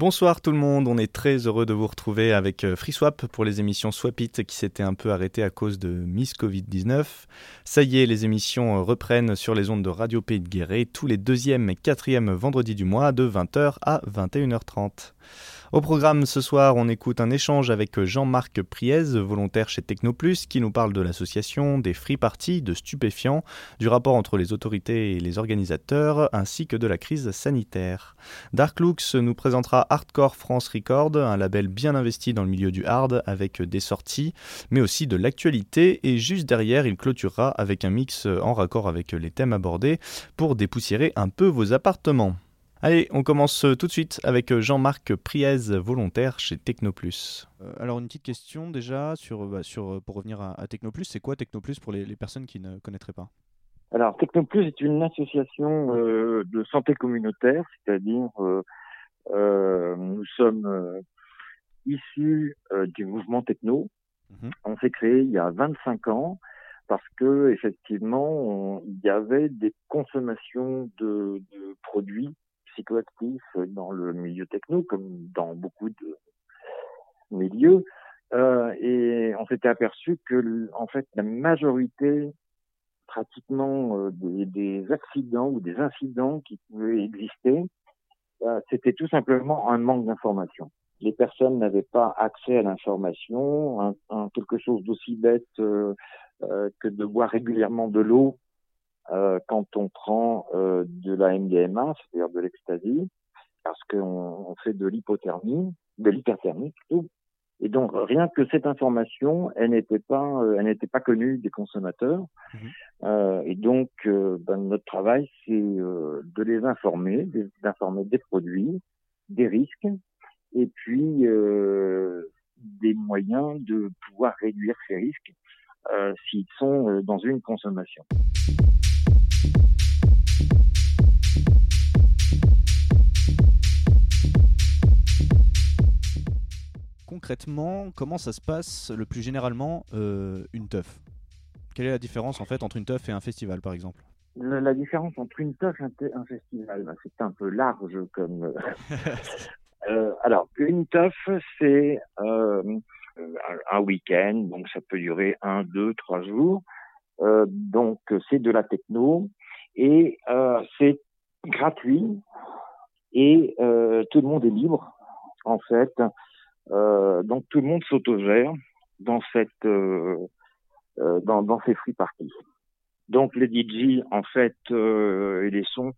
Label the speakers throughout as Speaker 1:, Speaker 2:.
Speaker 1: Bonsoir tout le monde, on est très heureux de vous retrouver avec euh, FreeSwap pour les émissions Swapit qui s'étaient un peu arrêtées à cause de Miss Covid-19. Ça y est, les émissions euh, reprennent sur les ondes de Radio Pays de Guéret tous les deuxièmes et quatrièmes vendredis du mois de 20h à 21h30. Au programme ce soir, on écoute un échange avec Jean-Marc Priez, volontaire chez Technoplus, qui nous parle de l'association, des free parties, de stupéfiants, du rapport entre les autorités et les organisateurs, ainsi que de la crise sanitaire. Dark Looks nous présentera Hardcore France Record, un label bien investi dans le milieu du hard avec des sorties, mais aussi de l'actualité, et juste derrière, il clôturera avec un mix en raccord avec les thèmes abordés pour dépoussiérer un peu vos appartements. Allez, on commence tout de suite avec Jean-Marc Priez, volontaire chez Technoplus. Euh, alors une petite question déjà sur, bah, sur pour revenir à, Technoplus, c'est quoi Technoplus pour les, personnes qui ne connaîtraient pas?
Speaker 2: Alors Technoplus est une association euh, de santé communautaire, c'est-à-dire euh, nous sommes issus du mouvement techno. Mhm. On s'est créé il y a 25 ans parce que effectivement il y avait des consommations de, de produits psychoactifs dans le milieu techno, comme dans beaucoup de milieux. Euh, et on s'était aperçu que, en fait, la majorité, pratiquement euh, des, accidents ou des incidents qui pouvaient exister, euh, c'était tout simplement un manque d'information. Les personnes n'avaient pas accès à l'information, quelque chose d'aussi bête euh, euh, que de boire régulièrement de l'eau euh, quand on prend euh, de la MDMA, c'est-à-dire de l'ecstasy, parce qu'on on fait de l'hypothermie, de l'hyperthermie plutôt. Et donc rien que cette information, elle n'était pas, euh, elle n'était pas connue des consommateurs. Mhm. Euh, et donc ben, notre travail, c'est de les informer, d'informer des produits, des risques, et puis des moyens de pouvoir réduire ces risques s'ils sont dans une consommation.
Speaker 1: Concrètement, comment ça se passe le plus généralement euh, une teuf? Quelle est la différence en fait entre une teuf et un festival par exemple?
Speaker 2: La, différence entre une teuf et un, festival, bah, c'est un peu large comme. Euh, euh, alors, une teuf, c'est un week-end, donc ça peut durer un, deux, trois jours. donc, c'est de la techno et c'est gratuit et tout le monde est libre en fait donc tout le monde s'autogère dans cette euh, euh, dans, dans ces free parties. Donc les DJ en fait et les sons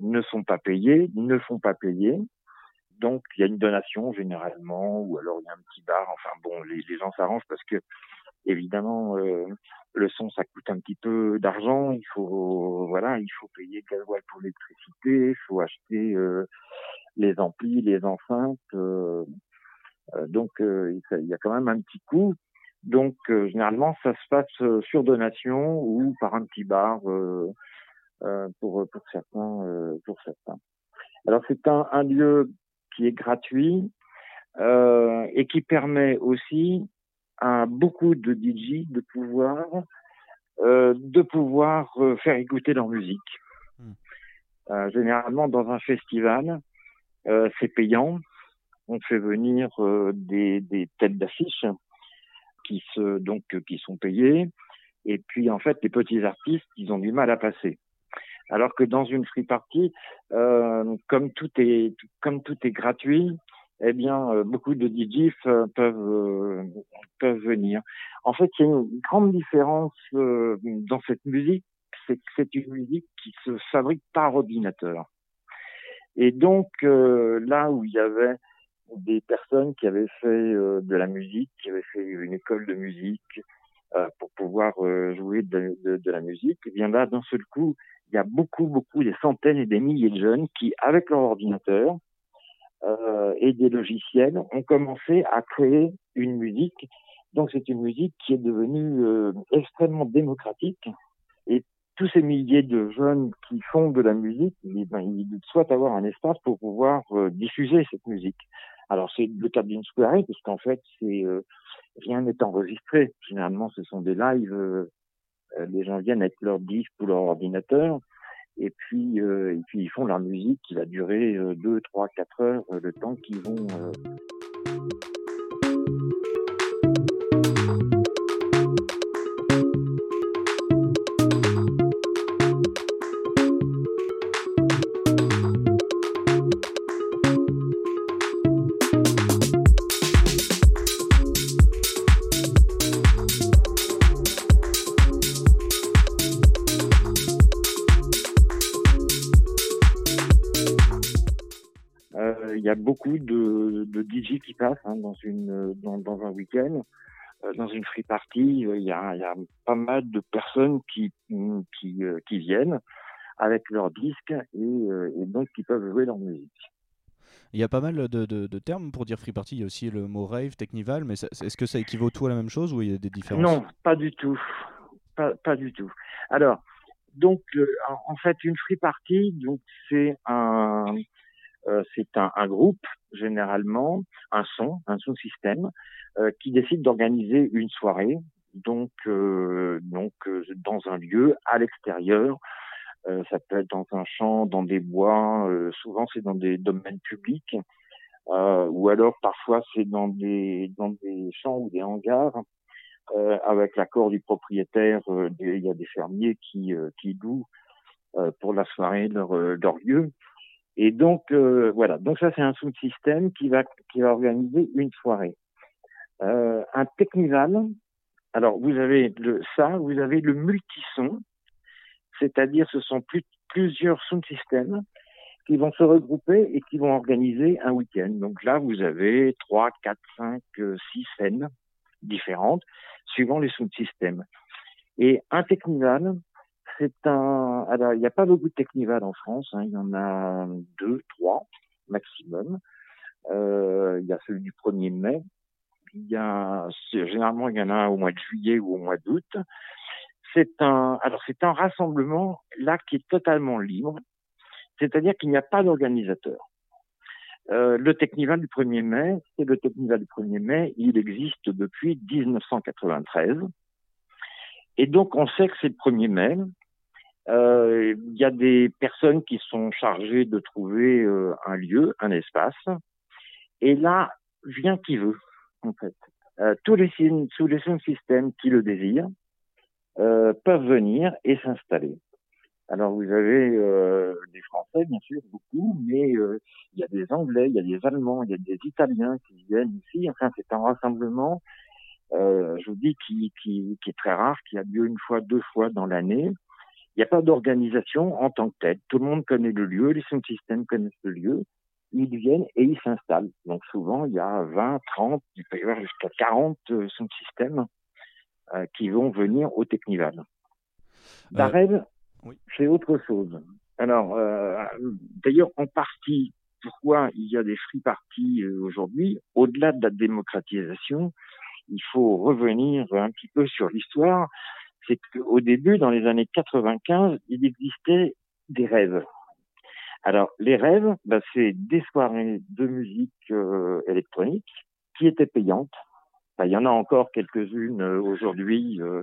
Speaker 2: ne sont pas payés, ne font pas payer. Donc il y a une donation généralement, ou alors il y a un petit bar. Enfin bon, les, gens s'arrangent parce que évidemment euh, le son ça coûte un petit peu d'argent. Il faut voilà, il faut payer gasoil pour l'électricité, il faut acheter euh, les amplis, les enceintes. Euh, donc euh, il y a quand même un petit coût. Donc euh, généralement ça se passe sur donation ou par un petit bar pour pour certains pour certains. Alors c'est un, un, lieu qui est gratuit euh, et qui permet aussi à beaucoup de DJ de pouvoir euh, de pouvoir faire écouter leur musique. Hmm. Euh, généralement dans un festival, c'est payant, on fait venir euh, des, têtes d'affiche qui se donc qui sont payées. Et puis en fait les petits artistes ils ont du mal à passer. Alors que dans une free party euh, comme tout est comme tout est gratuit eh bien euh, beaucoup de DJs peuvent peuvent venir. En fait il y a une grande différence dans cette musique. C'est que c'est une musique qui se fabrique par ordinateur. Et donc là où il y avait des personnes qui avaient fait euh, de la musique, qui avaient fait une école de musique euh, pour pouvoir euh, jouer de, la musique. Et bien là, d'un seul coup, il y a beaucoup, beaucoup, des centaines et des milliers de jeunes qui, avec leur ordinateur et des logiciels, ont commencé à créer une musique. Donc c'est une musique qui est devenue extrêmement démocratique. Et tous ces milliers de jeunes qui font de la musique, eh ben, ils souhaitent avoir un espace pour pouvoir diffuser cette musique. Alors c'est le cas d'une soirée puisqu'en fait c'est euh, rien n'est enregistré. Généralement ce sont des lives. Euh, euh, les gens viennent avec leur disque ou leur ordinateur Et puis, et puis ils font leur musique qui va durer 2, 3, 4 heures, le temps qu'ils vont beaucoup de, de DJ qui passent hein, dans une dans, dans un week-end. Euh, dans une free party, euh, il y a, il y a pas mal de personnes qui qui, euh, qui viennent avec leurs disques et, et, donc qui peuvent jouer leur musique.
Speaker 1: Il y a pas mal de, de, de, termes pour dire free party. Il y a aussi le mot rave, technival, mais est-ce que ça équivaut tout à la même chose ou il y a des différences?
Speaker 2: Non, pas du tout. Pas, pas du tout. Alors, donc, en fait, une free party, donc c'est un, euh, c'est un, un, groupe généralement, un son, un son système, euh, qui décide d'organiser une soirée, donc euh, donc dans un lieu à l'extérieur. ça peut être dans un champ, dans des bois. souvent, c'est dans des domaines publics. ou alors parfois c'est dans des dans des champs ou des hangars avec l'accord du propriétaire. il y a des fermiers qui qui louent pour la soirée leur leur lieu. Et donc euh, voilà, donc ça c'est un sous-système qui va qui va organiser une soirée. Euh, un technival, alors vous avez ça, vous avez le multison, c'est-à-dire ce sont plus, plusieurs sous-systèmes qui vont se regrouper et qui vont organiser un week-end. Donc là vous avez trois, quatre, cinq, six scènes différentes suivant les sous-systèmes. Et un technival, c'est un. Alors, il n'y a pas beaucoup de Technival en France. Hein. Il y en a deux, trois maximum. Euh, il y a celui du 1er mai. Il y a généralement il y en a un au mois de juillet ou au mois d'août. C'est un. Alors c'est un rassemblement là qui est totalement libre. C'est-à-dire qu'il n'y a pas d'organisateur. Euh, le Technival du 1er mai, c'est le Technival du 1er mai. Il existe depuis 1993. Et donc, on sait que c'est le 1er mai. Euh, il y a des personnes qui sont chargées de trouver euh, un lieu, un espace. Et là, vient qui veut, en fait. Euh, tous les tous les systèmes qui le désirent peuvent venir et s'installer. Alors vous avez des Français, bien sûr, beaucoup, mais il y a des Anglais, il y a des Allemands, il y a des Italiens qui viennent ici. Enfin, c'est un rassemblement, je vous dis, qui, qui, qui est très rare, qui a lieu une fois, deux fois dans l'année. Il n'y a pas d'organisation en tant que telle. Tout le monde connaît le lieu, les sound systems connaissent le lieu. Ils viennent et ils s'installent. Donc souvent, il y a 20, 30, il peut y avoir jusqu'à 40 euh, sound systems euh, qui vont venir au Technival. Darrell, euh, oui. c'est autre chose. Alors, euh, d'ailleurs, en partie, pourquoi il y a des free parties euh, aujourd'hui, au-delà de la démocratisation, il faut revenir un petit peu sur l'histoire c'est qu'au début, dans les années 95, il existait des rêves. Alors, les rêves, bah, c'est des soirées de musique euh, électronique qui étaient payantes. il y en a encore quelques-unes euh, aujourd'hui, euh,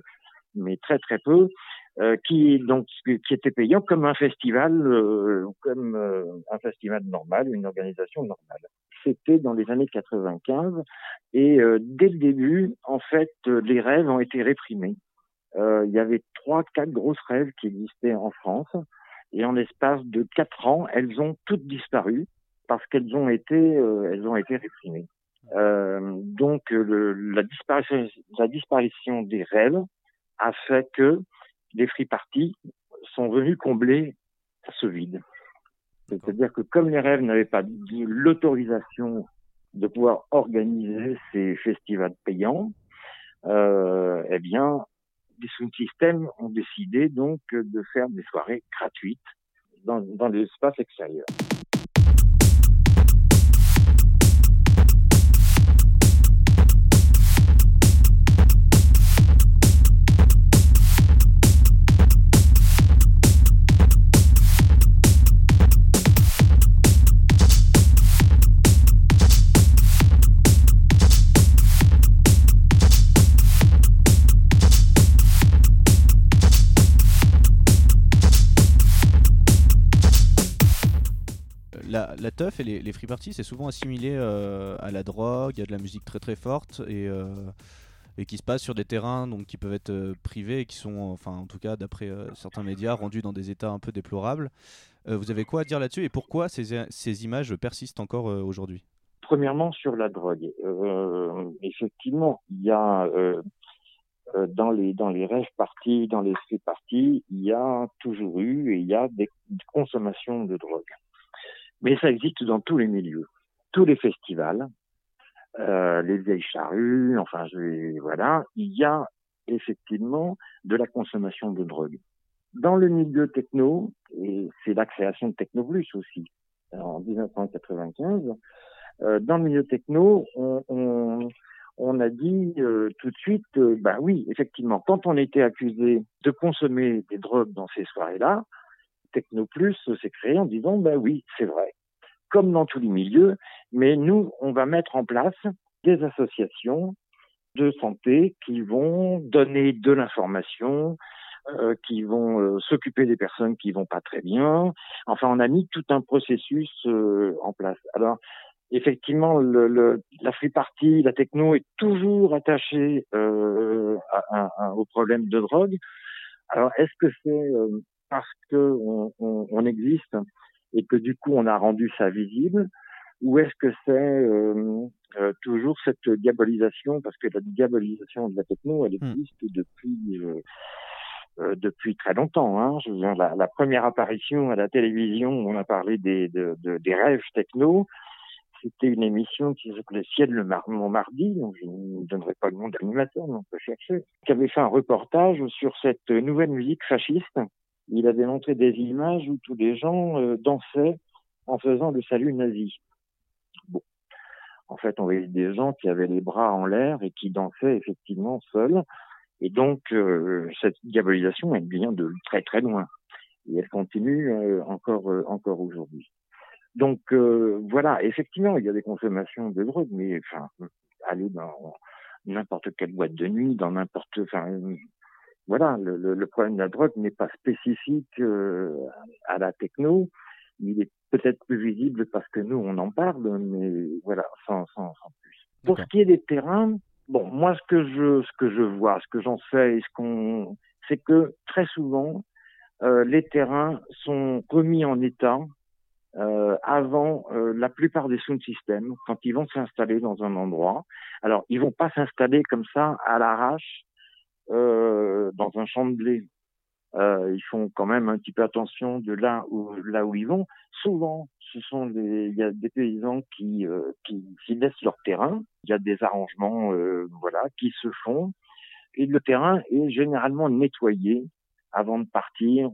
Speaker 2: mais très très peu, qui donc qui étaient payantes comme un festival, comme un festival normal, une organisation normale. C'était dans les années 95 et dès le début, en fait, les rêves ont été réprimés euh, il y avait trois, quatre grosses rêves qui existaient en France. Et en l'espace de quatre ans, elles ont toutes disparu parce qu'elles ont été, euh, elles ont été réprimées. Euh, donc le, la, disparition, la disparition des rêves a fait que les free parties sont venus combler ce vide. C'est-à-dire que comme les rêves n'avaient pas l'autorisation de pouvoir organiser ces festivals payants, euh, eh bien, les sound systems ont décidé donc de faire des soirées gratuites dans, dans l'espace extérieur.
Speaker 1: Et les, free parties, c'est souvent assimilé à la drogue, à de la musique très très forte et et qui se passe sur des terrains donc, qui peuvent être privés et qui sont, enfin en tout cas d'après certains médias, rendus dans des états un peu déplorables. vous avez quoi à dire là-dessus et pourquoi ces, images persistent encore aujourd'hui?
Speaker 2: Premièrement, sur la drogue. Euh, effectivement, il y a euh, euh, dans les dans les rêves parties, dans les street parties, il y a toujours eu et il y a des consommations de drogue. Mais ça existe dans tous les milieux, tous les festivals, euh, les vieilles charrues, enfin je, voilà, il y a effectivement de la consommation de drogue. Dans le milieu techno, et c'est la création de Techno Plus aussi, en 1995, euh, dans le milieu techno, on, on, on a dit euh, tout de suite, euh, bah oui, effectivement, quand on était accusé de consommer des drogues dans ces soirées-là, Techno Plus s'est créé en disant, bah oui, c'est vrai, comme dans tous les milieux, mais nous, on va mettre en place des associations de santé qui vont donner de l'information, euh, qui vont euh, s'occuper des personnes qui vont pas très bien. Enfin, on a mis tout un processus euh, en place. Alors, effectivement, la free party, la techno est toujours attachée euh, au problème de drogue. Alors, est-ce que c'est euh, parce que on, on, on, existe et que du coup on a rendu ça visible, ou est-ce que c'est euh, euh toujours cette diabolisation, parce que la diabolisation de la techno, elle hmm. existe depuis euh, depuis très longtemps. Hein. Je veux dire, la, la, première apparition à la télévision, on a parlé des, de, de, des rêves techno c'était une émission qui s'appelait Ciel le mar mon mardi, donc je ne donnerai pas le nom d'animateur, mais on peut chercher, qui avait fait un reportage sur cette nouvelle musique fasciste. Il avait montré des images où tous les gens euh, dansaient en faisant le salut nazi. Bon. En fait, on voyait des gens qui avaient les bras en l'air et qui dansaient effectivement seuls. Et donc, euh, cette diabolisation, elle vient de très très loin. Et elle continue euh, encore, encore aujourd'hui. Donc voilà, effectivement, il y a des consommations de drogue, mais enfin, aller dans n'importe quelle boîte de nuit, dans n'importe, enfin, voilà, le, le, problème de la drogue n'est pas spécifique euh, à la techno. Il est peut-être plus visible parce que nous on en parle, mais voilà, sans, sans, sans plus. Pour ce qui est des terrains, bon, moi ce que je, ce que je vois, ce que j'en sais, ce qu'on, c'est que très souvent euh, les terrains sont remis en état euh, avant euh, la plupart des sound systems, quand ils vont s'installer dans un endroit. Alors, ils vont pas s'installer comme ça à l'arrache euh, dans un champ de blé. Euh, ils font quand même un petit peu attention de là où ils vont. Souvent, ce sont des il y a des paysans qui euh, laissent leur terrain. Il y a des arrangements qui se font et le terrain est généralement nettoyé avant de partir.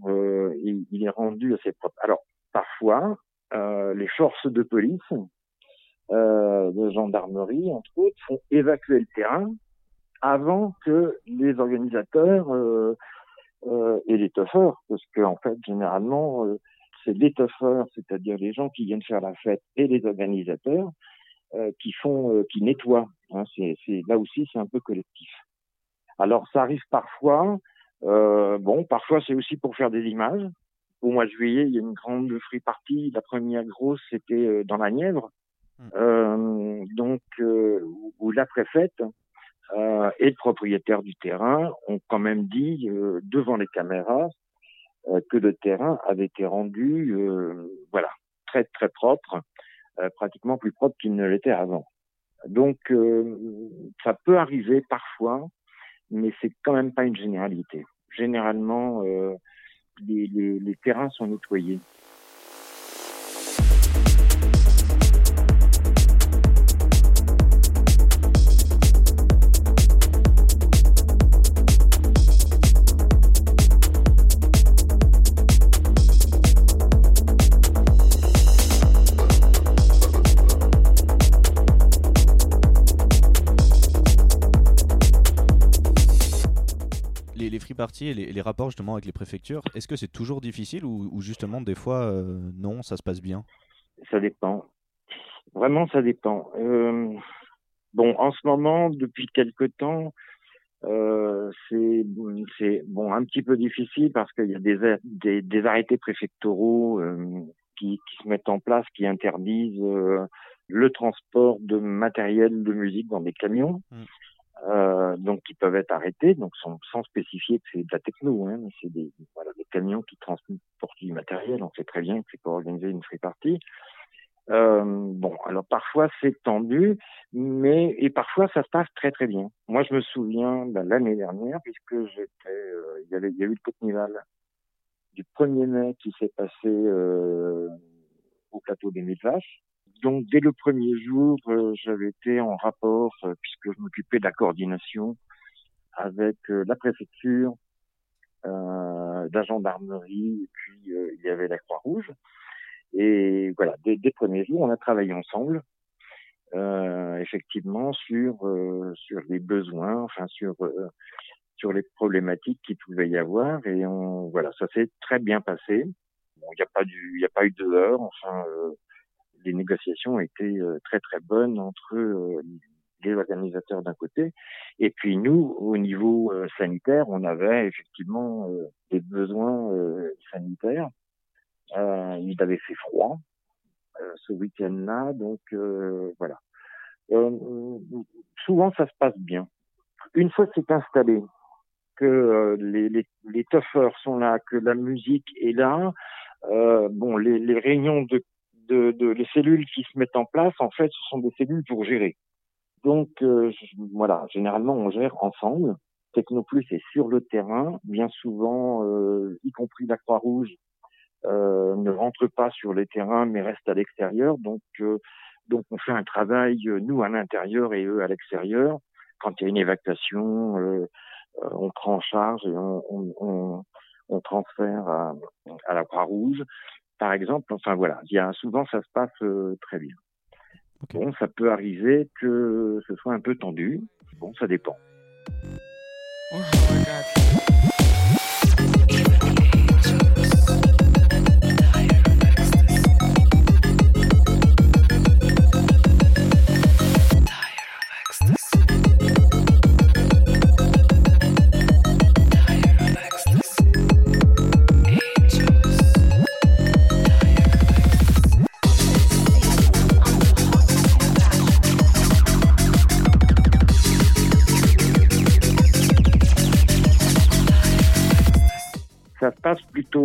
Speaker 2: et il est rendu assez propre. Alors parfois, les forces de police, de gendarmerie, entre autres, font évacuer le terrain avant que les organisateurs euh, euh et les toughers, parce qu'en en fait, généralement, euh, c'est les toughers, c'est-à-dire les gens qui viennent faire la fête, et les organisateurs euh, qui font, qui nettoient. Hein, c'est, là aussi, c'est un peu collectif. Alors, ça arrive parfois. bon, parfois, c'est aussi pour faire des images au mois de juillet, il y a une grande free party. La première grosse, c'était euh, dans la Nièvre, euh, donc euh, où la préfète euh, et le propriétaire du terrain ont quand même dit euh, devant les caméras que le terrain avait été rendu, voilà, très très propre, pratiquement plus propre qu'il ne l'était avant. Donc ça peut arriver parfois, mais c'est quand même pas une généralité. Généralement, les, les, les terrains sont nettoyés.
Speaker 1: Et les, rapports justement avec les préfectures, est-ce que c'est toujours difficile ou, justement des fois euh, non, ça se passe bien?
Speaker 2: Ça dépend. Vraiment, ça dépend. Euh, bon, en ce moment, depuis quelque temps, euh, c'est bon un petit peu difficile parce qu'il y a des, des, des arrêtés préfectoraux qui, qui, se mettent en place, qui interdisent le transport de matériel de musique dans des camions. Mm. Euh, donc qui peuvent être arrêtés, donc sans, sans spécifier que c'est de la techno, hein, mais c'est des, voilà, des camions qui transportent du matériel. On sait très bien que c'est pour organiser une free party. Euh, bon, alors parfois c'est tendu, mais et parfois ça se passe très très bien. Moi, je me souviens de l'année dernière, puisque j'étais, euh, il y avait, il y a eu le Cotnival du 1er mai qui s'est passé euh, au plateau des Mille Vaches. Donc dès le premier jour, euh, j'avais été en rapport, euh, puisque je m'occupais de la coordination avec euh, la préfecture, la gendarmerie, et puis il y avait la Croix-Rouge. Et voilà, dès, le premier jour, on a travaillé ensemble, effectivement, sur sur les besoins, enfin sur sur les problématiques qu'il pouvait y avoir. Et on, voilà, ça s'est très bien passé. Bon, il n'y a pas a pas eu de heures. Enfin, les négociations étaient euh, très très bonnes entre euh, les organisateurs d'un côté et puis nous au niveau euh, sanitaire on avait effectivement des besoins sanitaires. Il avait fait froid ce week-end-là donc voilà. Souvent ça se passe bien. Une fois que c'est installé que les, les, les sont là que la musique est là bon les, les réunions de de, de, les cellules qui se mettent en place, en fait, ce sont des cellules pour gérer. Donc euh, voilà, généralement on gère ensemble. Technoplus est sur le terrain, bien souvent, euh, y compris la Croix-Rouge, euh, ne rentre pas sur les terrains mais reste à l'extérieur. Donc donc on fait un travail nous à l'intérieur et eux à l'extérieur. Quand il y a une évacuation, on prend en charge et on, on, on, on transfère à, à la Croix-Rouge par exemple. Enfin voilà, il y a, souvent ça se passe euh, très bien. Bon, ça peut arriver que ce soit un peu tendu. Bon, ça dépend. Oh,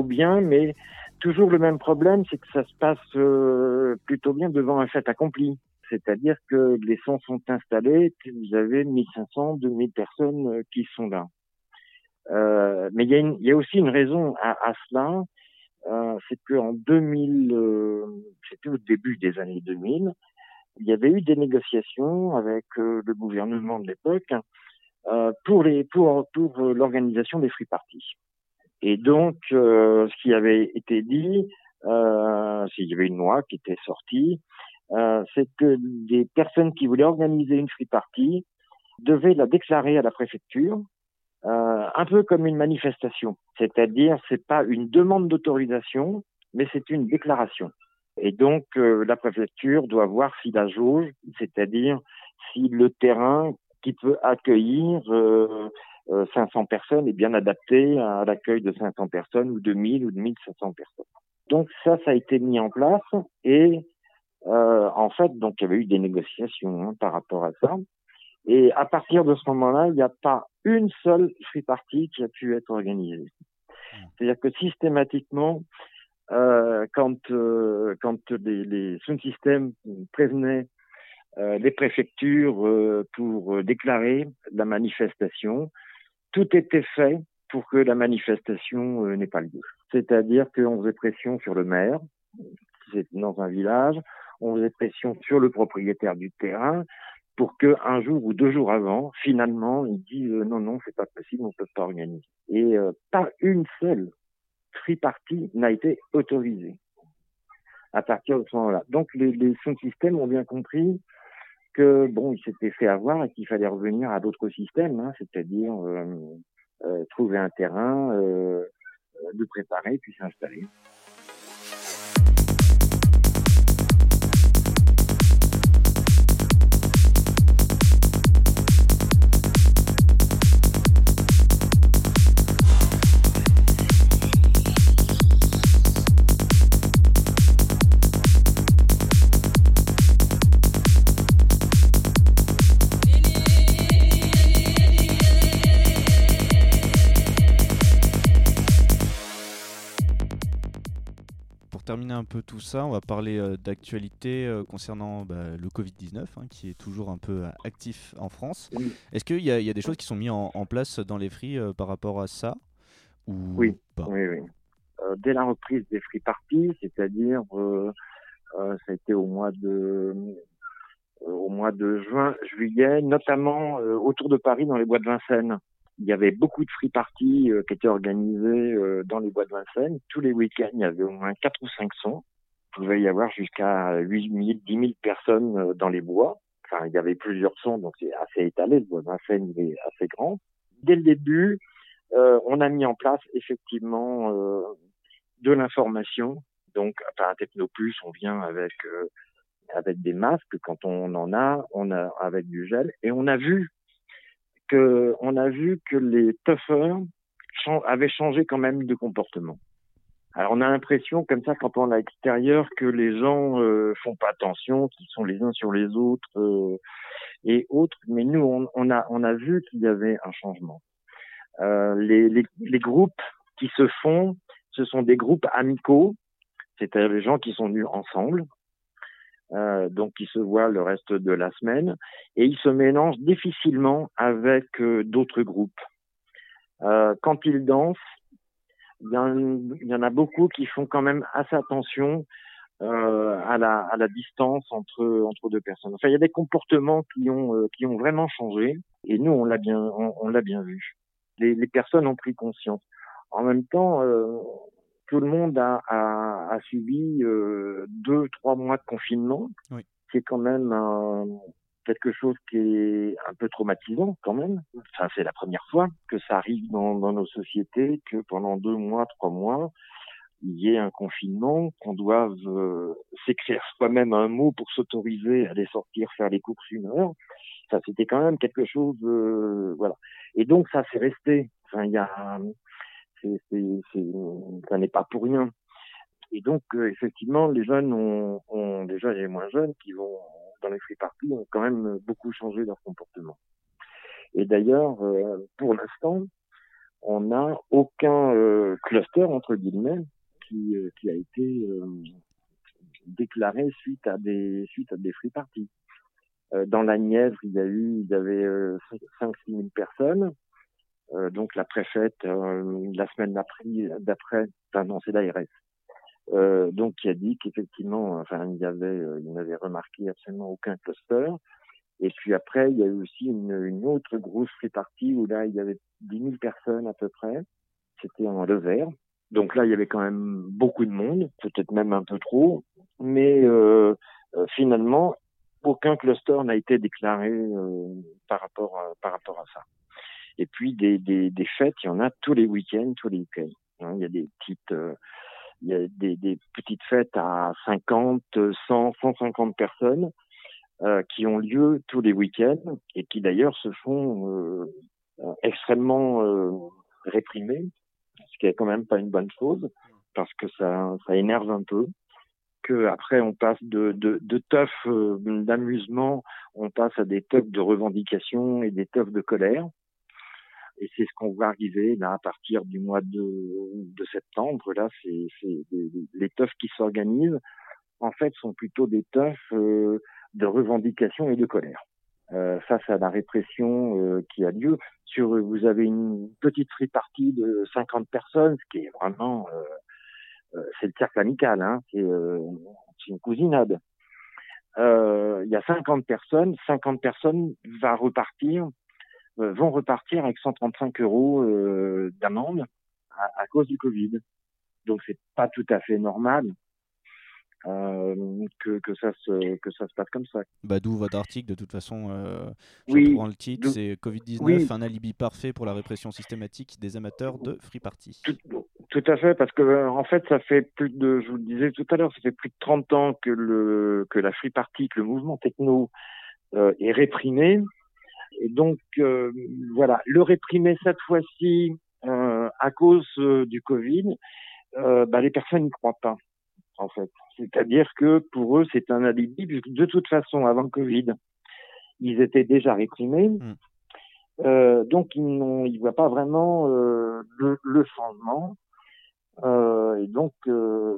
Speaker 2: bien, mais toujours le même problème, c'est que ça se passe euh, plutôt bien devant un fait accompli. C'est-à-dire que les sons sont installés, vous avez 1500, 2000 personnes euh, qui sont là. Euh, mais il y, a aussi une raison à, cela, c'est qu'en 2000, euh, c'était au début des années 2000, il y avait eu des négociations avec le gouvernement de l'époque pour pour l'organisation des free parties. Et donc, euh, ce qui avait été dit, euh, s'il y avait une loi qui était sortie, euh, c'est que des personnes qui voulaient organiser une free party devaient la déclarer à la préfecture, euh, un peu comme une manifestation. C'est-à-dire, c'est pas une demande d'autorisation, mais c'est une déclaration. Et donc, euh, la préfecture doit voir si la jauge, c'est-à-dire si le terrain qui peut accueillir 500 euh, personnes est bien adapté à l'accueil de 500 personnes ou de 1000 ou de 1500 personnes. Donc ça, ça a été mis en place et euh, en fait, donc il y avait eu des négociations hein, par rapport à ça. Et à partir de ce moment-là, il n'y a pas une seule free party qui a pu être organisée. C'est-à-dire que systématiquement, euh, quand euh, quand les, les sound systems prévenaient euh, les préfectures euh, pour déclarer la manifestation, tout était fait pour que la manifestation euh, n'ait pas lieu. C'est-à-dire qu'on faisait pression sur le maire, c'est dans un village, on faisait pression sur le propriétaire du terrain pour que un jour ou deux jours avant, finalement, il dise euh, non, non, c'est pas possible, on peut pas organiser. Et euh, pas une seule party n'a été autorisée à partir de ce moment-là. Donc les, les systèmes ont bien compris que bon, il s'était fait avoir et qu'il fallait revenir à d'autres systèmes, hein, c'est-à-dire euh, euh, trouver un terrain, euh, le préparer puis s'installer.
Speaker 1: Terminer un peu tout ça, on va parler d'actualité concernant bah, le Covid-19, hein, qui est toujours un peu actif en France. Est-ce qu'il y, y, a des choses qui sont mises en, en place dans les fris par rapport à ça ou
Speaker 2: oui,
Speaker 1: pas?
Speaker 2: Oui, oui. dès la reprise des free parties, c'est-à-dire ça a été au mois de au mois de juin, juillet, notamment autour de Paris dans les bois de Vincennes il y avait beaucoup de free parties euh, qui étaient organisées euh, dans les bois de Vincennes. Tous les week-ends, il y avait au moins 4 ou 500. Il pouvait y avoir jusqu'à 8 000, 10 000 personnes euh, dans les bois. Enfin, il y avait plusieurs sons, donc c'est assez étalé. Le bois de Vincennes, est assez grand. Dès le début, euh, on a mis en place effectivement euh, de l'information. Donc, à un Technoplus, on vient avec avec des masques quand on en a, on a avec du gel, et on a vu que on a vu que les toughers avaient changé quand même de comportement. Alors on a l'impression comme ça quand on est à l'extérieur que les gens euh, font pas attention, qu'ils sont les uns sur les autres euh, et autres, mais nous on, a vu qu'il y avait un changement. Euh, les, groupes qui se font, ce sont des groupes amicaux, c'est-à-dire les gens qui sont venus ensemble, euh, donc ils se voient le reste de la semaine, et ils se mélangent difficilement avec euh, d'autres groupes. Euh, quand ils dansent, il y, en a beaucoup qui font quand même assez attention euh, à, la, à la distance entre entre deux personnes. Enfin, il y a des comportements qui ont euh, qui ont vraiment changé, et nous on l'a bien on, on l'a bien vu. Les, les, personnes ont pris conscience. En même temps, tout le monde a, a, a subi euh, deux, trois mois de confinement. Oui. C'est quand même euh, quelque chose qui est un peu traumatisant quand même. Enfin, c'est la première fois que ça arrive dans, dans nos sociétés, que pendant deux mois, trois mois, il y ait un confinement, qu'on doive euh, s'écrire soi-même un mot pour s'autoriser à aller sortir faire les courses une heure. Ça, c'était quand même quelque chose, euh, voilà. Et donc, ça, c'est resté. Enfin, il y a ça n'est pas pour rien. Et donc, euh, effectivement, les jeunes ont, ont, déjà les moins jeunes qui vont dans les free parties ont quand même beaucoup changé leur comportement. Et d'ailleurs, euh, pour l'instant, on n'a aucun euh, cluster entre guillemets qui, qui a été déclaré suite à des suite à des free parties. dans la Nièvre, il y a eu, il y avait 5 6 000 personnes. Euh, donc la préfète, euh, la semaine d'après, enfin non, c'est l'ARS, euh, donc qui a dit qu'effectivement, enfin, il y avait, il n'avait remarqué absolument aucun cluster. Et puis après, il y a eu aussi une, une autre grosse répartie où là, il y avait 10 000 personnes à peu près. C'était en Levers. Donc là, il y avait quand même beaucoup de monde, peut-être même un peu trop. Mais euh, finalement, aucun cluster n'a été déclaré euh, par rapport par rapport à ça. Et puis des, des, fêtes, il y en a tous les week-ends, tous les week-ends. Hein, il y a des petites, euh, il y a des, petites fêtes à 50, 100, 150 personnes euh, qui ont lieu tous les week-ends et qui d'ailleurs se font euh, extrêmement réprimées, ce qui est quand même pas une bonne chose parce que ça, ça énerve un peu. Que après on passe de, de, de d'amusement, on passe à des teufs de revendication et des teufs de colère. Et c'est ce qu'on va arriver là à partir du mois de, de septembre. Là, c'est les teufs qui s'organisent. En fait, sont plutôt des teufs euh, de revendication et de colère. Euh, face à la répression euh, qui a lieu. Sur, vous avez une petite free partie de 50 personnes, ce qui est vraiment, euh, euh, c'est le cercle amical, hein, c'est une cousinade. Il y a 50 personnes, 50 personnes va repartir euh, vont repartir avec 135 euros euh, d'amende à, à, cause du Covid. Donc c'est pas tout à fait normal. Euh, que, que, ça se, que ça se passe comme ça.
Speaker 1: Bah, D'où votre article, de toute façon, euh, oui, le titre, c'est Covid-19, oui. un alibi parfait pour la répression systématique des amateurs de free party.
Speaker 2: Tout, tout, à fait, parce que en fait, ça fait plus de, je vous le disais tout à l'heure, ça fait plus de 30 ans que, le, que la free party, que le mouvement techno euh, est réprimé. Et donc, euh, voilà, le réprimer cette fois-ci euh, à cause euh, du Covid, bah, les personnes n'y croient pas, en fait. C'est-à-dire que pour eux, c'est un alibi, puisque de toute façon, avant le Covid, ils étaient déjà réprimés. Mmh. Euh, donc ils ne voient pas vraiment euh, le, le, changement. Euh, et donc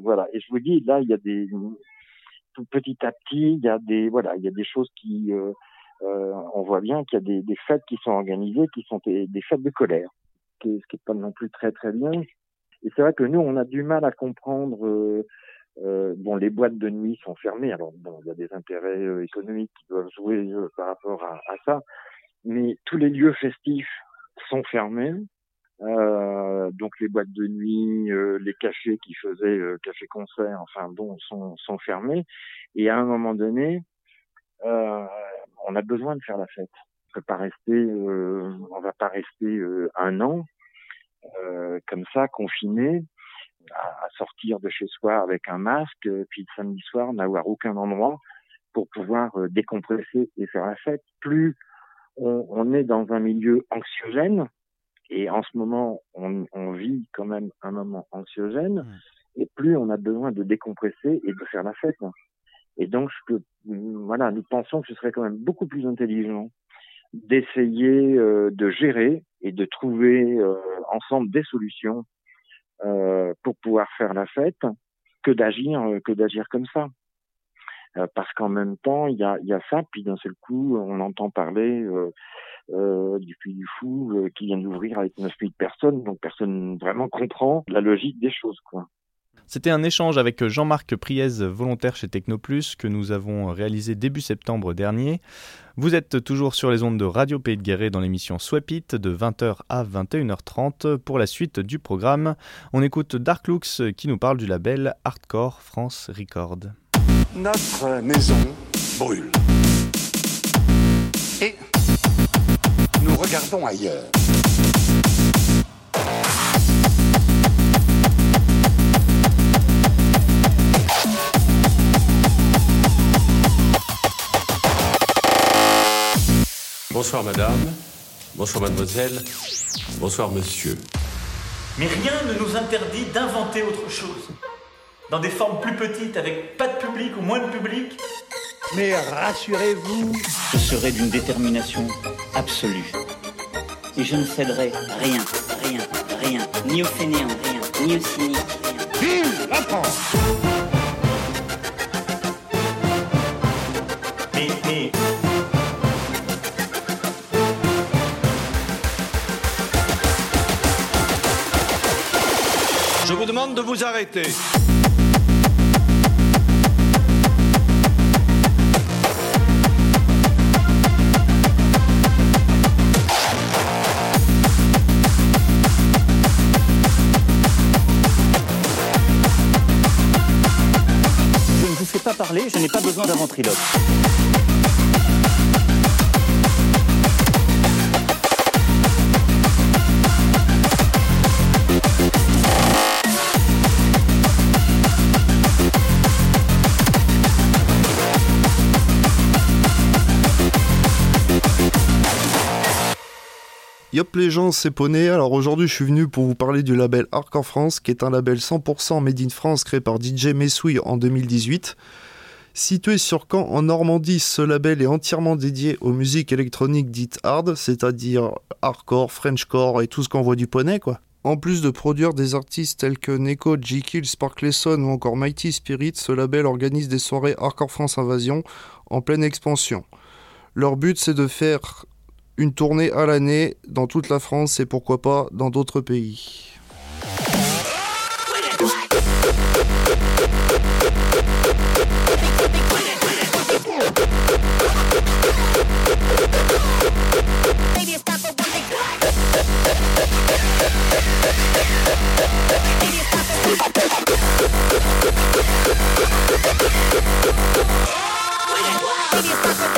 Speaker 2: voilà. Et je vous dis, là, il y a des tout petit à petit, il y a des voilà, il y a des choses qui euh, euh on voit bien qu'il y a des, des, fêtes qui sont organisées, qui sont des, des fêtes de colère, ce qui est pas non plus très très bien. Et c'est vrai que nous, on a du mal à comprendre. Euh, euh, bon, les boîtes de nuit sont fermées. Alors bon, il y a des intérêts euh, économiques qui doivent jouer par rapport à, à, ça, mais tous les lieux festifs sont fermés. Euh, donc les boîtes de nuit, euh, les cafés qui faisaient euh, café-concert, enfin bon, sont, sont fermés. Et à un moment donné, on a besoin de faire la fête. On peut pas rester, on va pas rester un an comme ça confiné à, sortir de chez soi avec un masque, puis le samedi soir n'avoir aucun endroit pour pouvoir décompresser et faire la fête. Plus on, on est dans un milieu anxiogène, et en ce moment, on, on, vit quand même un moment anxiogène, mmh. et plus on a besoin de décompresser et de faire la fête. Et donc, que, voilà, nous pensons que ce serait quand même beaucoup plus intelligent d'essayer euh, de gérer et de trouver euh, ensemble des solutions euh, pour pouvoir faire la fête que d'agir que d'agir comme ça. Euh, parce qu'en même temps, il y a, y a ça, puis d'un seul coup, on entend parler euh, euh, du Puy du Fou euh, qui vient d'ouvrir avec 9000 personnes, donc personne vraiment comprend la logique des choses, quoi.
Speaker 1: C'était un échange avec Jean-Marc Priez, volontaire chez Technoplus, que nous avons réalisé début septembre dernier. Vous êtes toujours sur les ondes de Radio Pays de Guéret dans l'émission Swap It de 20h à 21h30. Pour la suite du programme, on écoute Dark Looks qui nous parle du label Hardcore France Record.
Speaker 3: Notre maison brûle. Et nous regardons ailleurs.
Speaker 4: Bonsoir madame, bonsoir mademoiselle, bonsoir monsieur.
Speaker 5: Mais rien ne nous interdit d'inventer autre chose dans des formes plus petites, avec pas de public ou moins de public.
Speaker 6: Mais rassurez-vous,
Speaker 7: je serai d'une détermination absolue. Et je ne céderai rien, rien, rien, ni au fainéant, rien, ni au cynique, rien.
Speaker 6: Vive la France
Speaker 5: Mais, mais...
Speaker 8: vous demande de vous arrêter.
Speaker 7: pas parler, je n'ai pas besoin d'un ventriloque.
Speaker 9: Yop les gens, c'est Poney. Alors aujourd'hui, je suis venu pour vous parler du label Hardcore France, qui est un label 100% made in France créé par DJ Messouille en 2018. Situé sur Caen en Normandie, ce label est entièrement dédié aux musiques électroniques dites hard, c'est-à-dire hardcore, frenchcore et tout ce qu'on voit du poney quoi. En plus de produire des artistes tels que Neko, J. Kill, Sparkleson ou encore Mighty Spirit, ce label organise des soirées Hardcore France Invasion en pleine expansion. Leur but c'est de faire une tournée à l'année dans toute la France et pourquoi pas dans d'autres pays.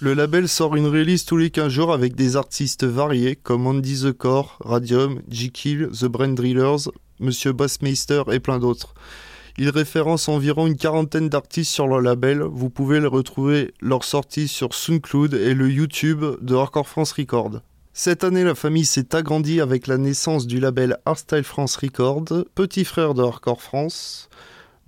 Speaker 9: Le label sort une release tous les 15 jours avec des artistes variés comme Andy the Core, Radium, G-Kill, The Brain Drillers, Monsieur Bassmeister et plein d'autres. Il référence environ une quarantaine d'artistes sur leur label. Vous pouvez les retrouver leur sortie sur SoundCloud et le YouTube de Hardcore France Record. Cette année, la famille s'est agrandie avec la naissance du label Hardstyle France Record, petit frère de Hardcore France.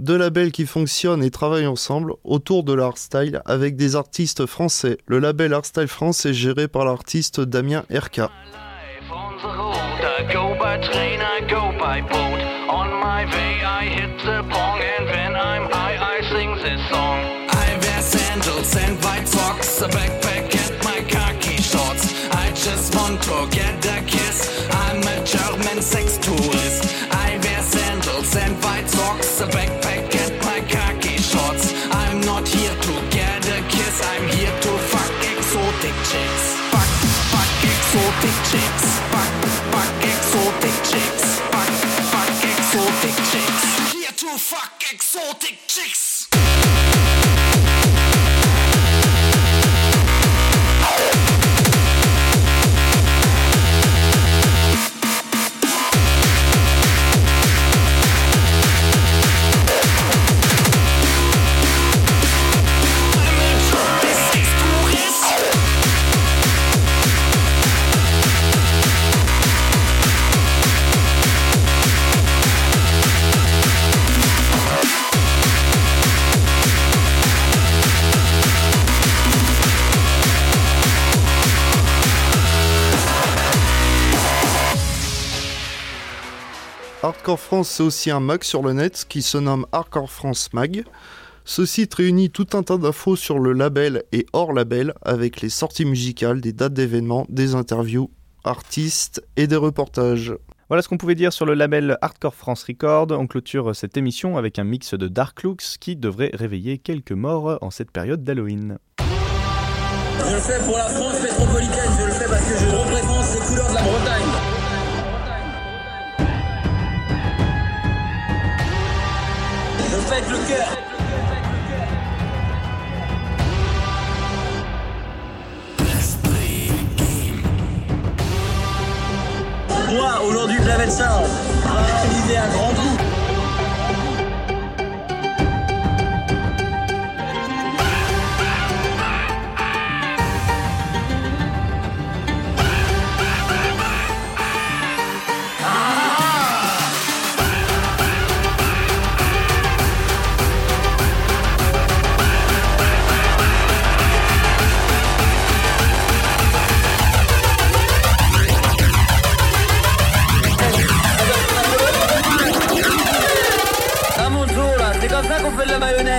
Speaker 9: Deux labels qui fonctionnent et travaillent ensemble autour de l'hardstyle avec des artistes français. Le label Hardstyle France est géré par l'artiste Damien RK.
Speaker 8: Fuck exotic chicks.
Speaker 9: Hardcore France, c'est aussi un mag sur le net qui se nomme Hardcore France Mag. Ce site réunit tout un tas d'infos sur le label et hors label avec les sorties musicales, des dates d'événements, des interviews, artistes et des reportages.
Speaker 1: Voilà ce qu'on pouvait dire sur le label Hardcore France Record. On clôture cette émission avec un mix de Dark Looks qui devrait réveiller quelques morts en cette période d'Halloween.
Speaker 10: Je le fais pour la France métropolitaine, je le fais parce que je représente les couleurs de la Bretagne. Faites le cœur. Moi, aujourd'hui, Sound, réalisé un grand coup. De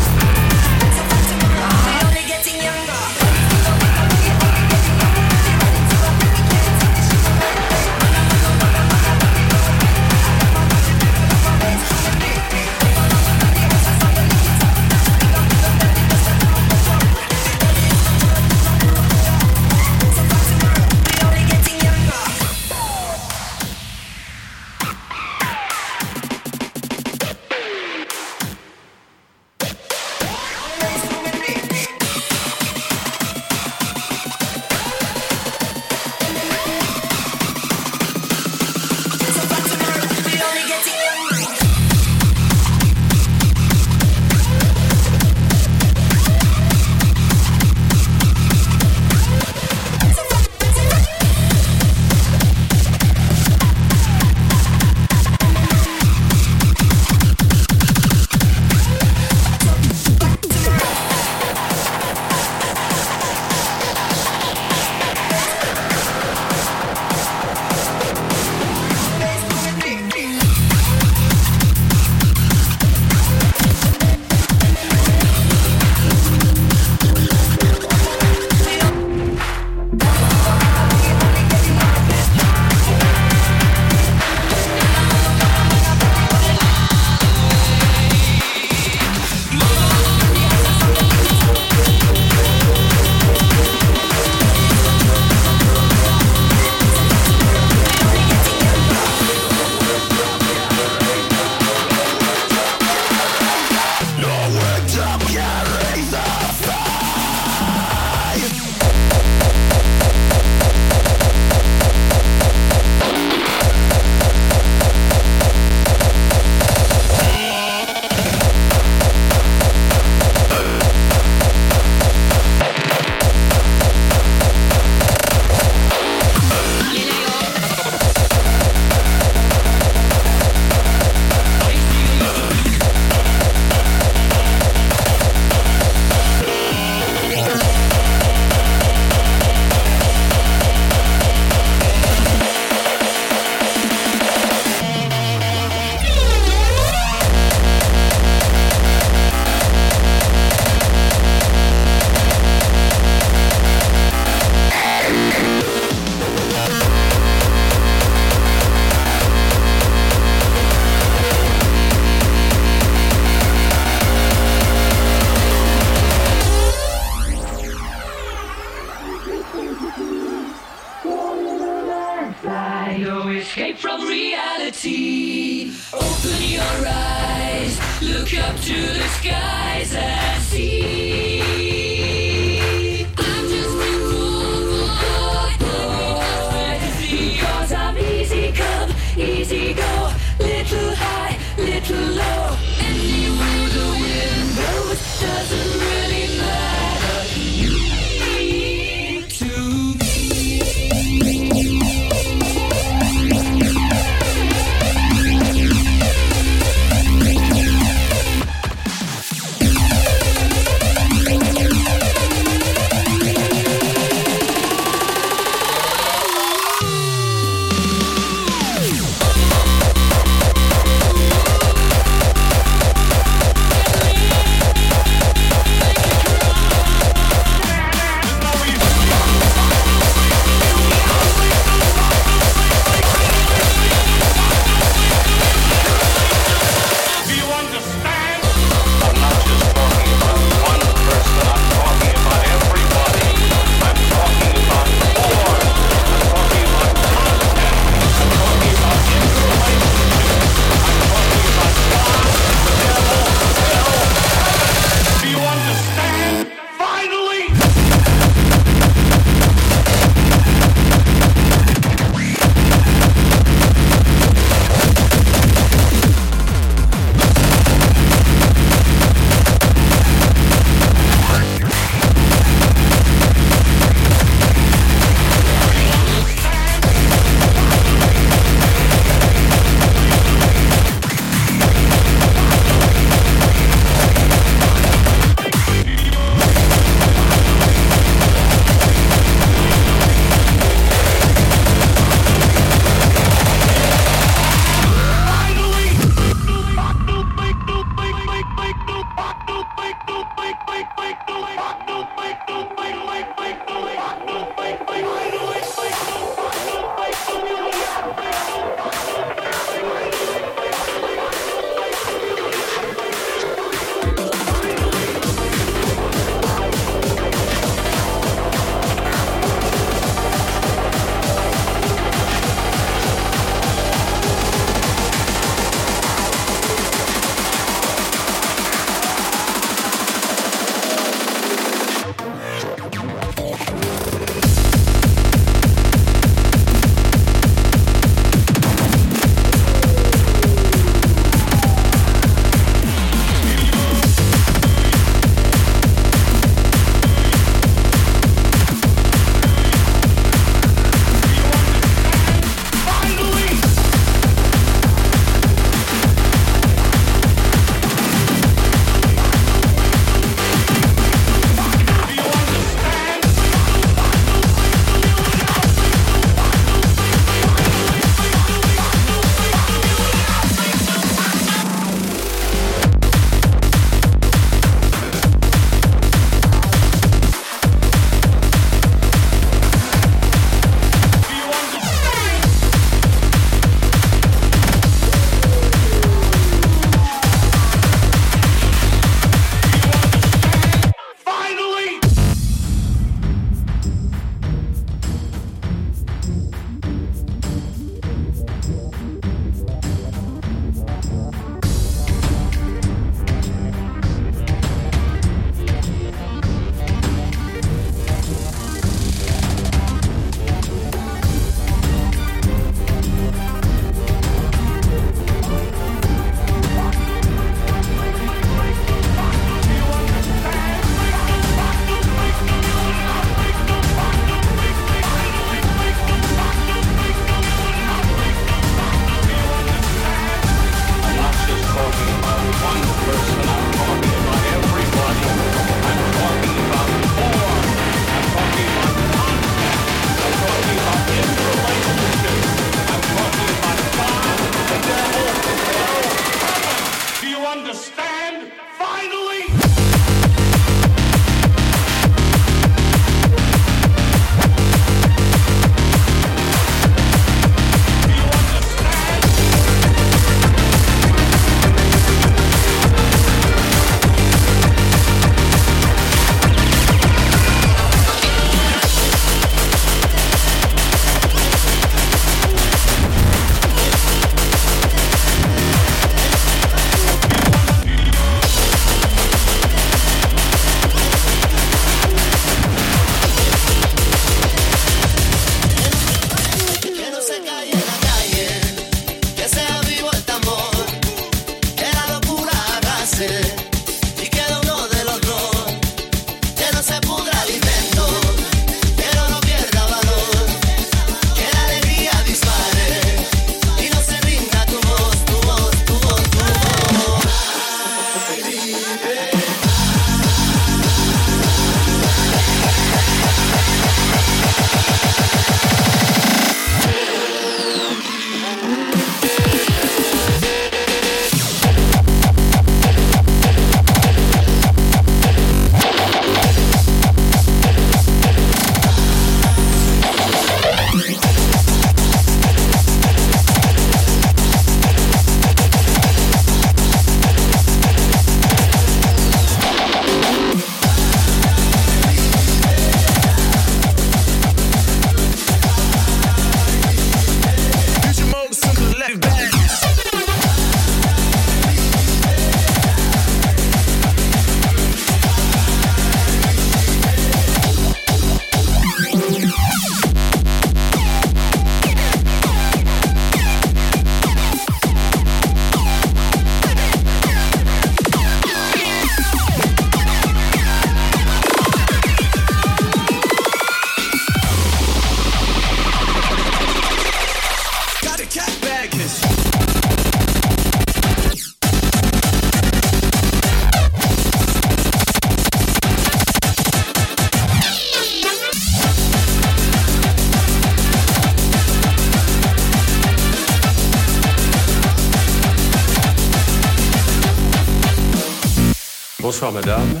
Speaker 4: Bonsoir madame,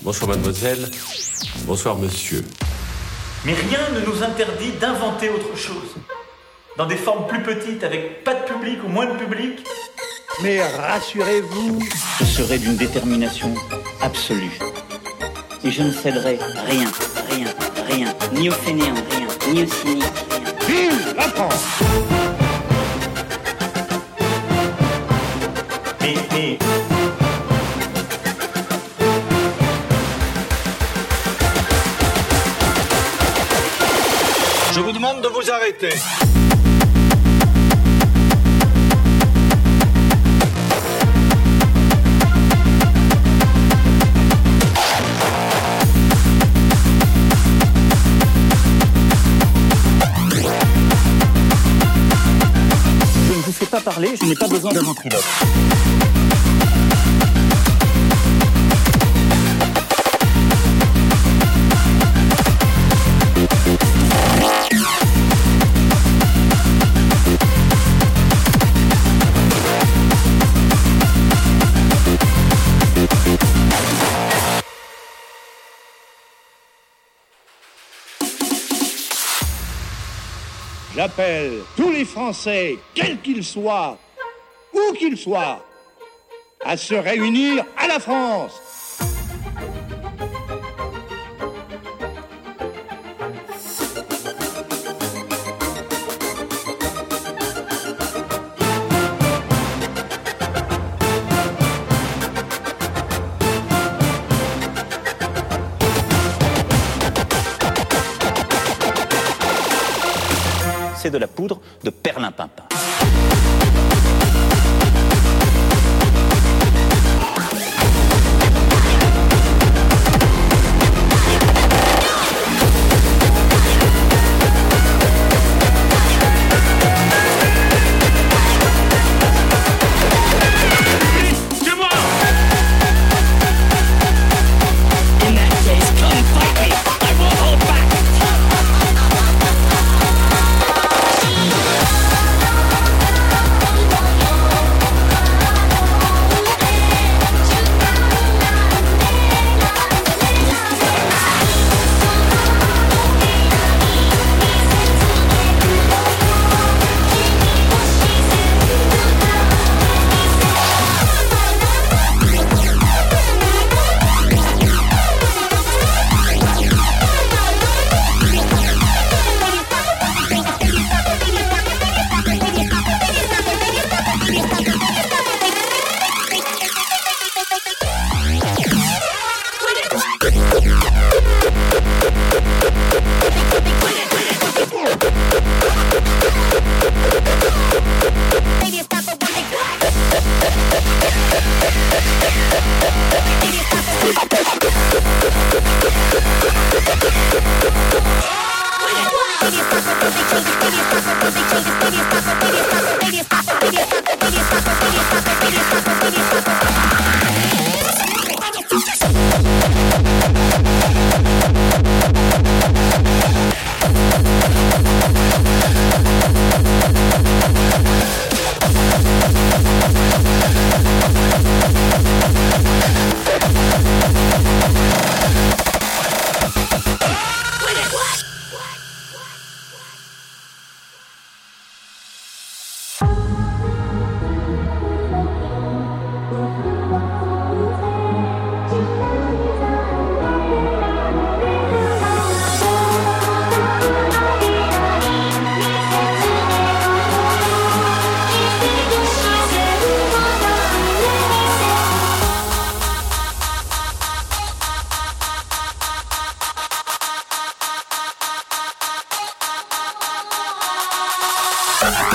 Speaker 4: bonsoir mademoiselle, bonsoir monsieur.
Speaker 5: Mais rien ne nous interdit d'inventer autre chose. Dans des formes plus petites, avec pas de public ou moins de public.
Speaker 6: Mais rassurez-vous,
Speaker 7: Je serai d'une détermination absolue. Et je ne céderai rien, rien, rien, ni aux fainéants, rien, ni aux cyniques, rien.
Speaker 6: vive la France vous arrêter.
Speaker 7: Je ne vous fais pas parler, je n'ai pas besoin d'un ventriloque.
Speaker 6: Tous les Français, quels qu'ils soient, où qu'ils soient, à se réunir à la France.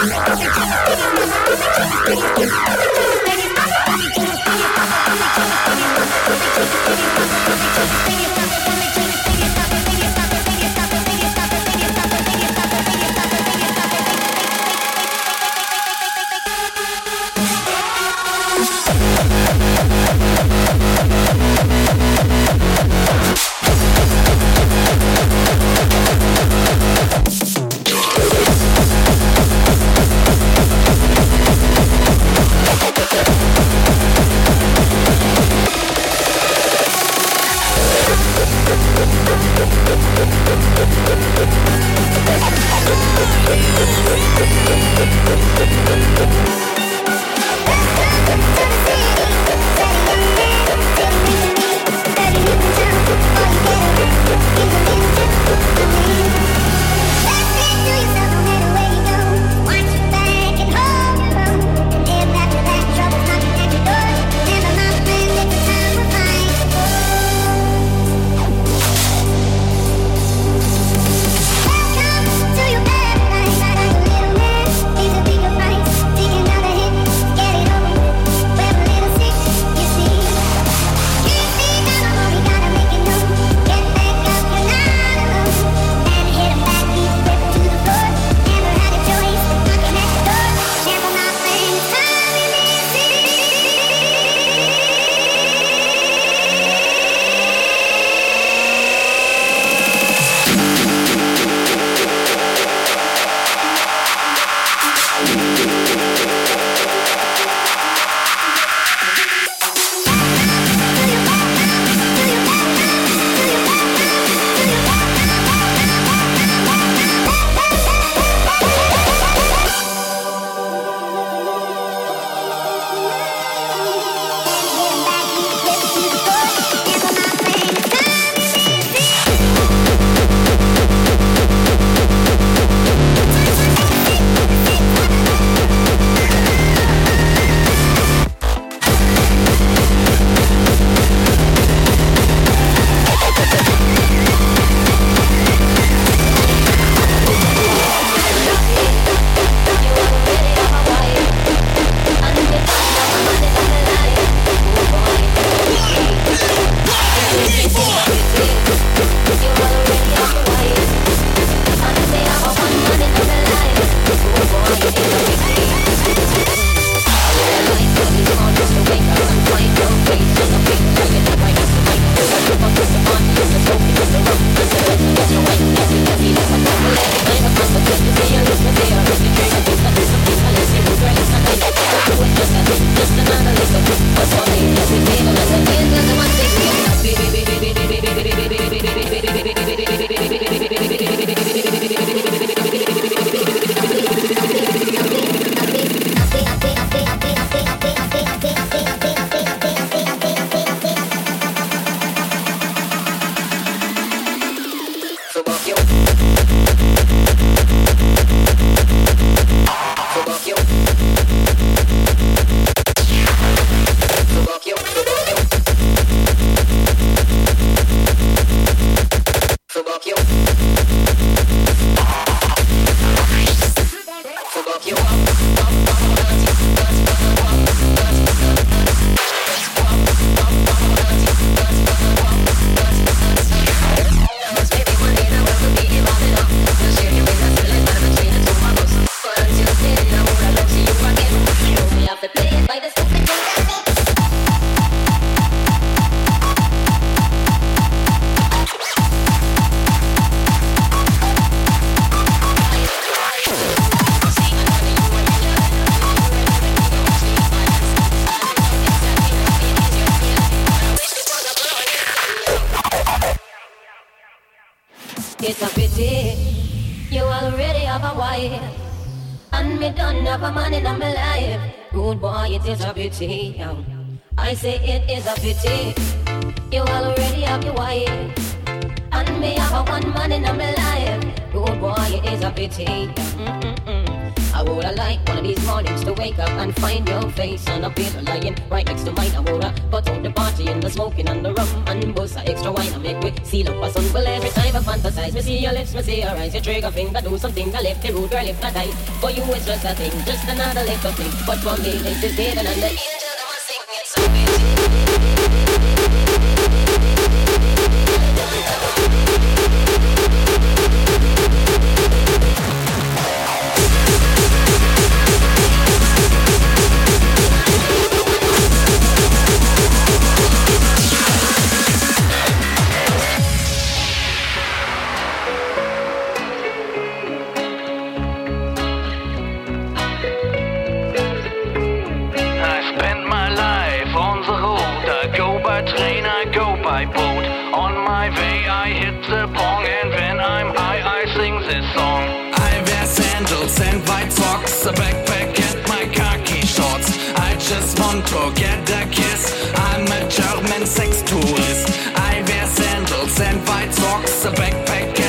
Speaker 11: Thank you. for me.
Speaker 8: song. I wear sandals and white socks, a backpack and my khaki shorts. I just want to get a kiss. I'm a German sex tourist. I wear sandals and white socks, a backpack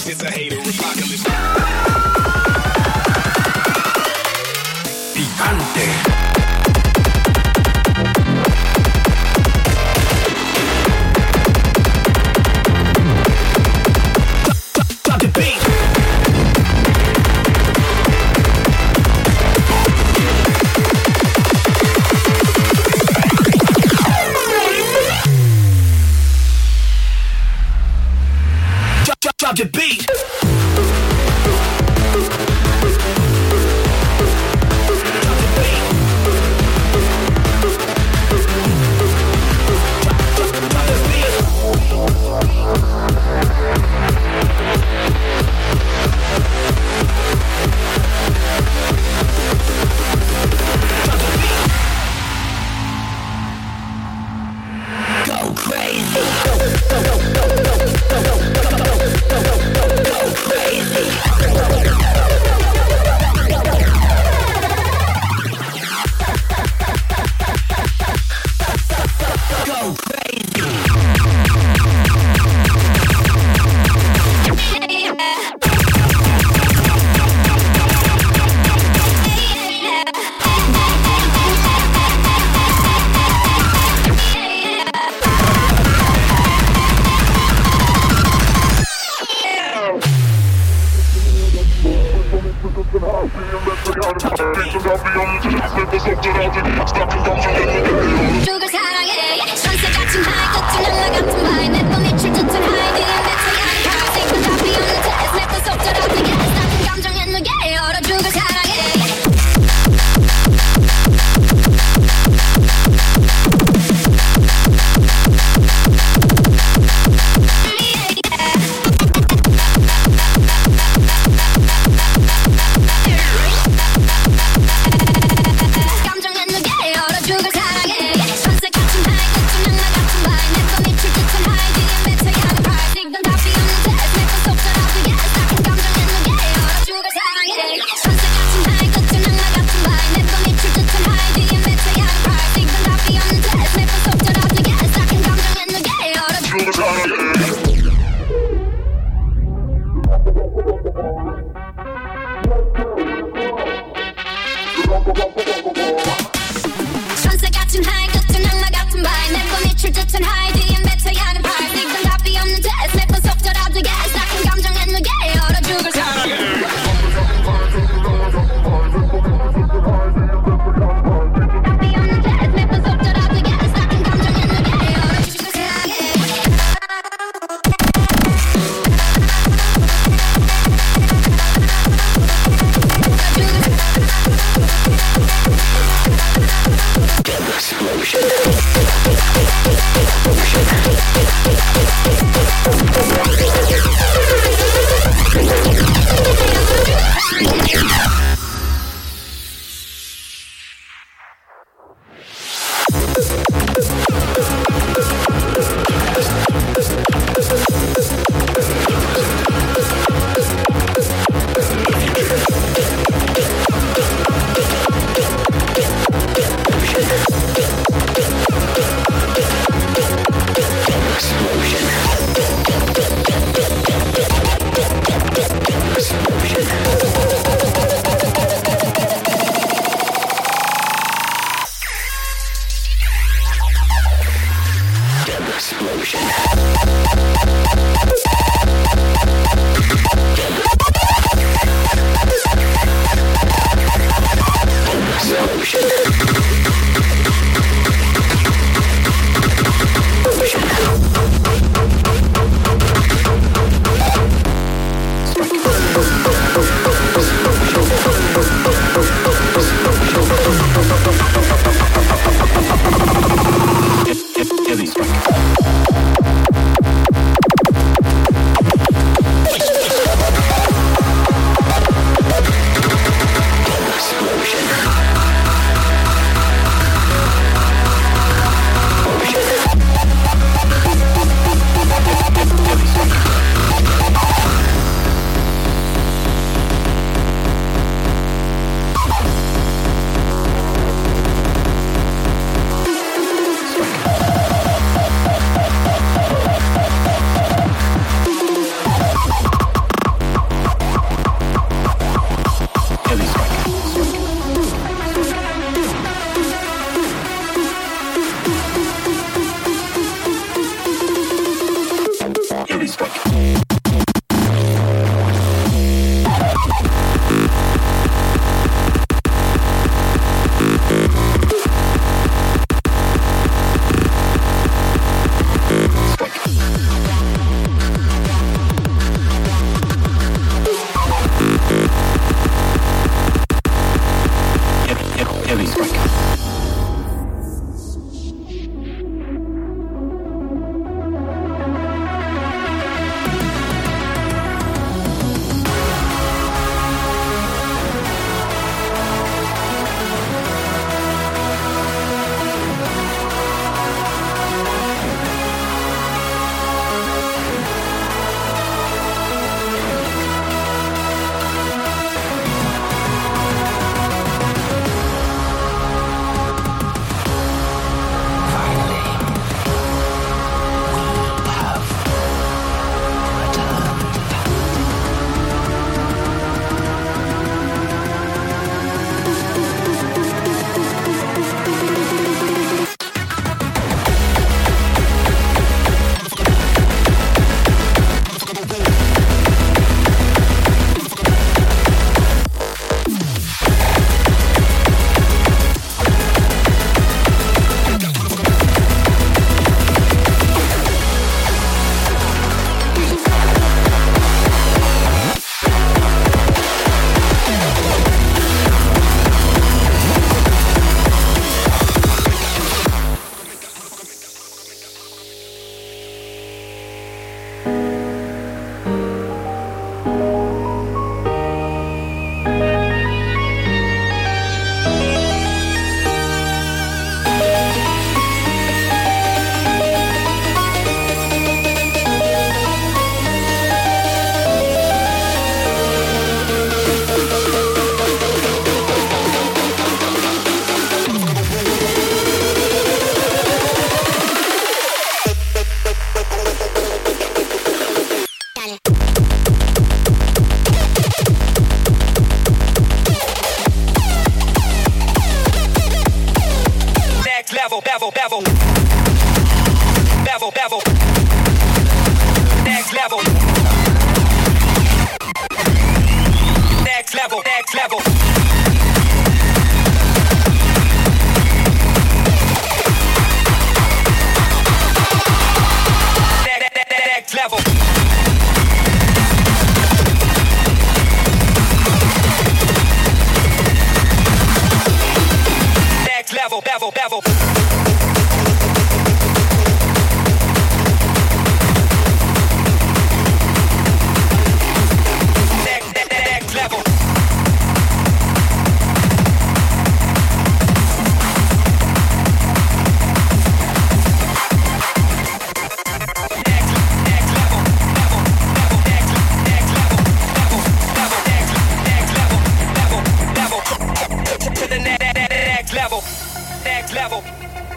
Speaker 8: bitch is a
Speaker 12: hater.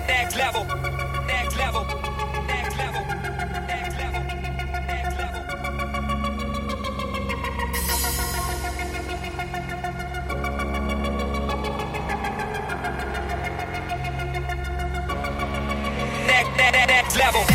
Speaker 12: Next level. Next level. Next level. Next level. Next level. Next, level.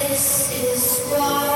Speaker 13: This is why.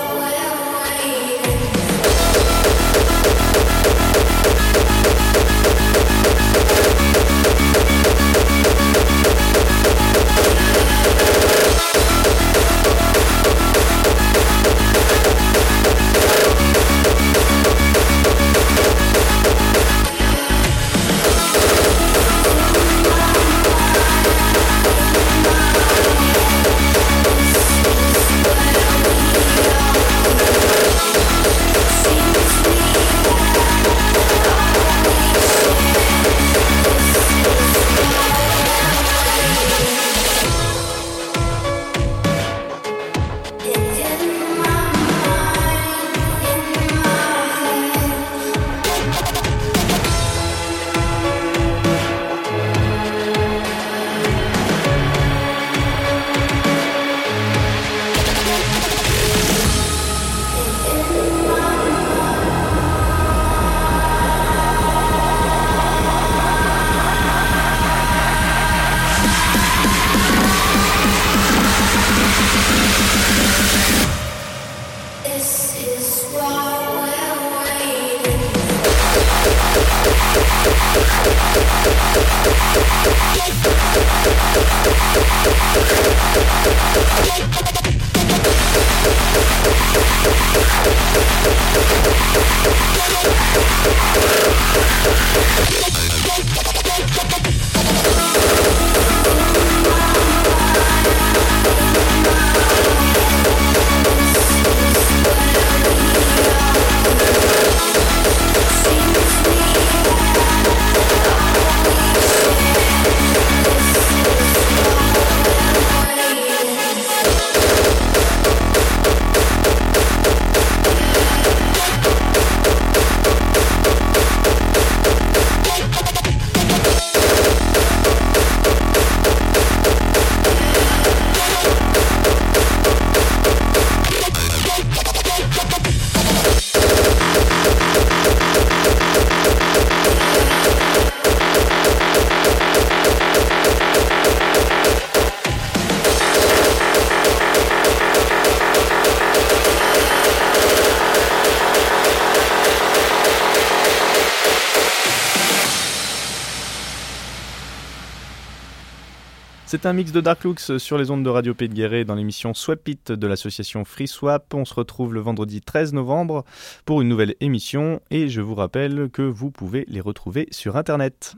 Speaker 1: C'est un mix de Dark Looks sur les ondes de Radio Pays de Guéret dans l'émission Swap It de l'association Free Swap. On se retrouve le vendredi 13 novembre pour une nouvelle émission et je vous rappelle que vous pouvez les retrouver sur internet.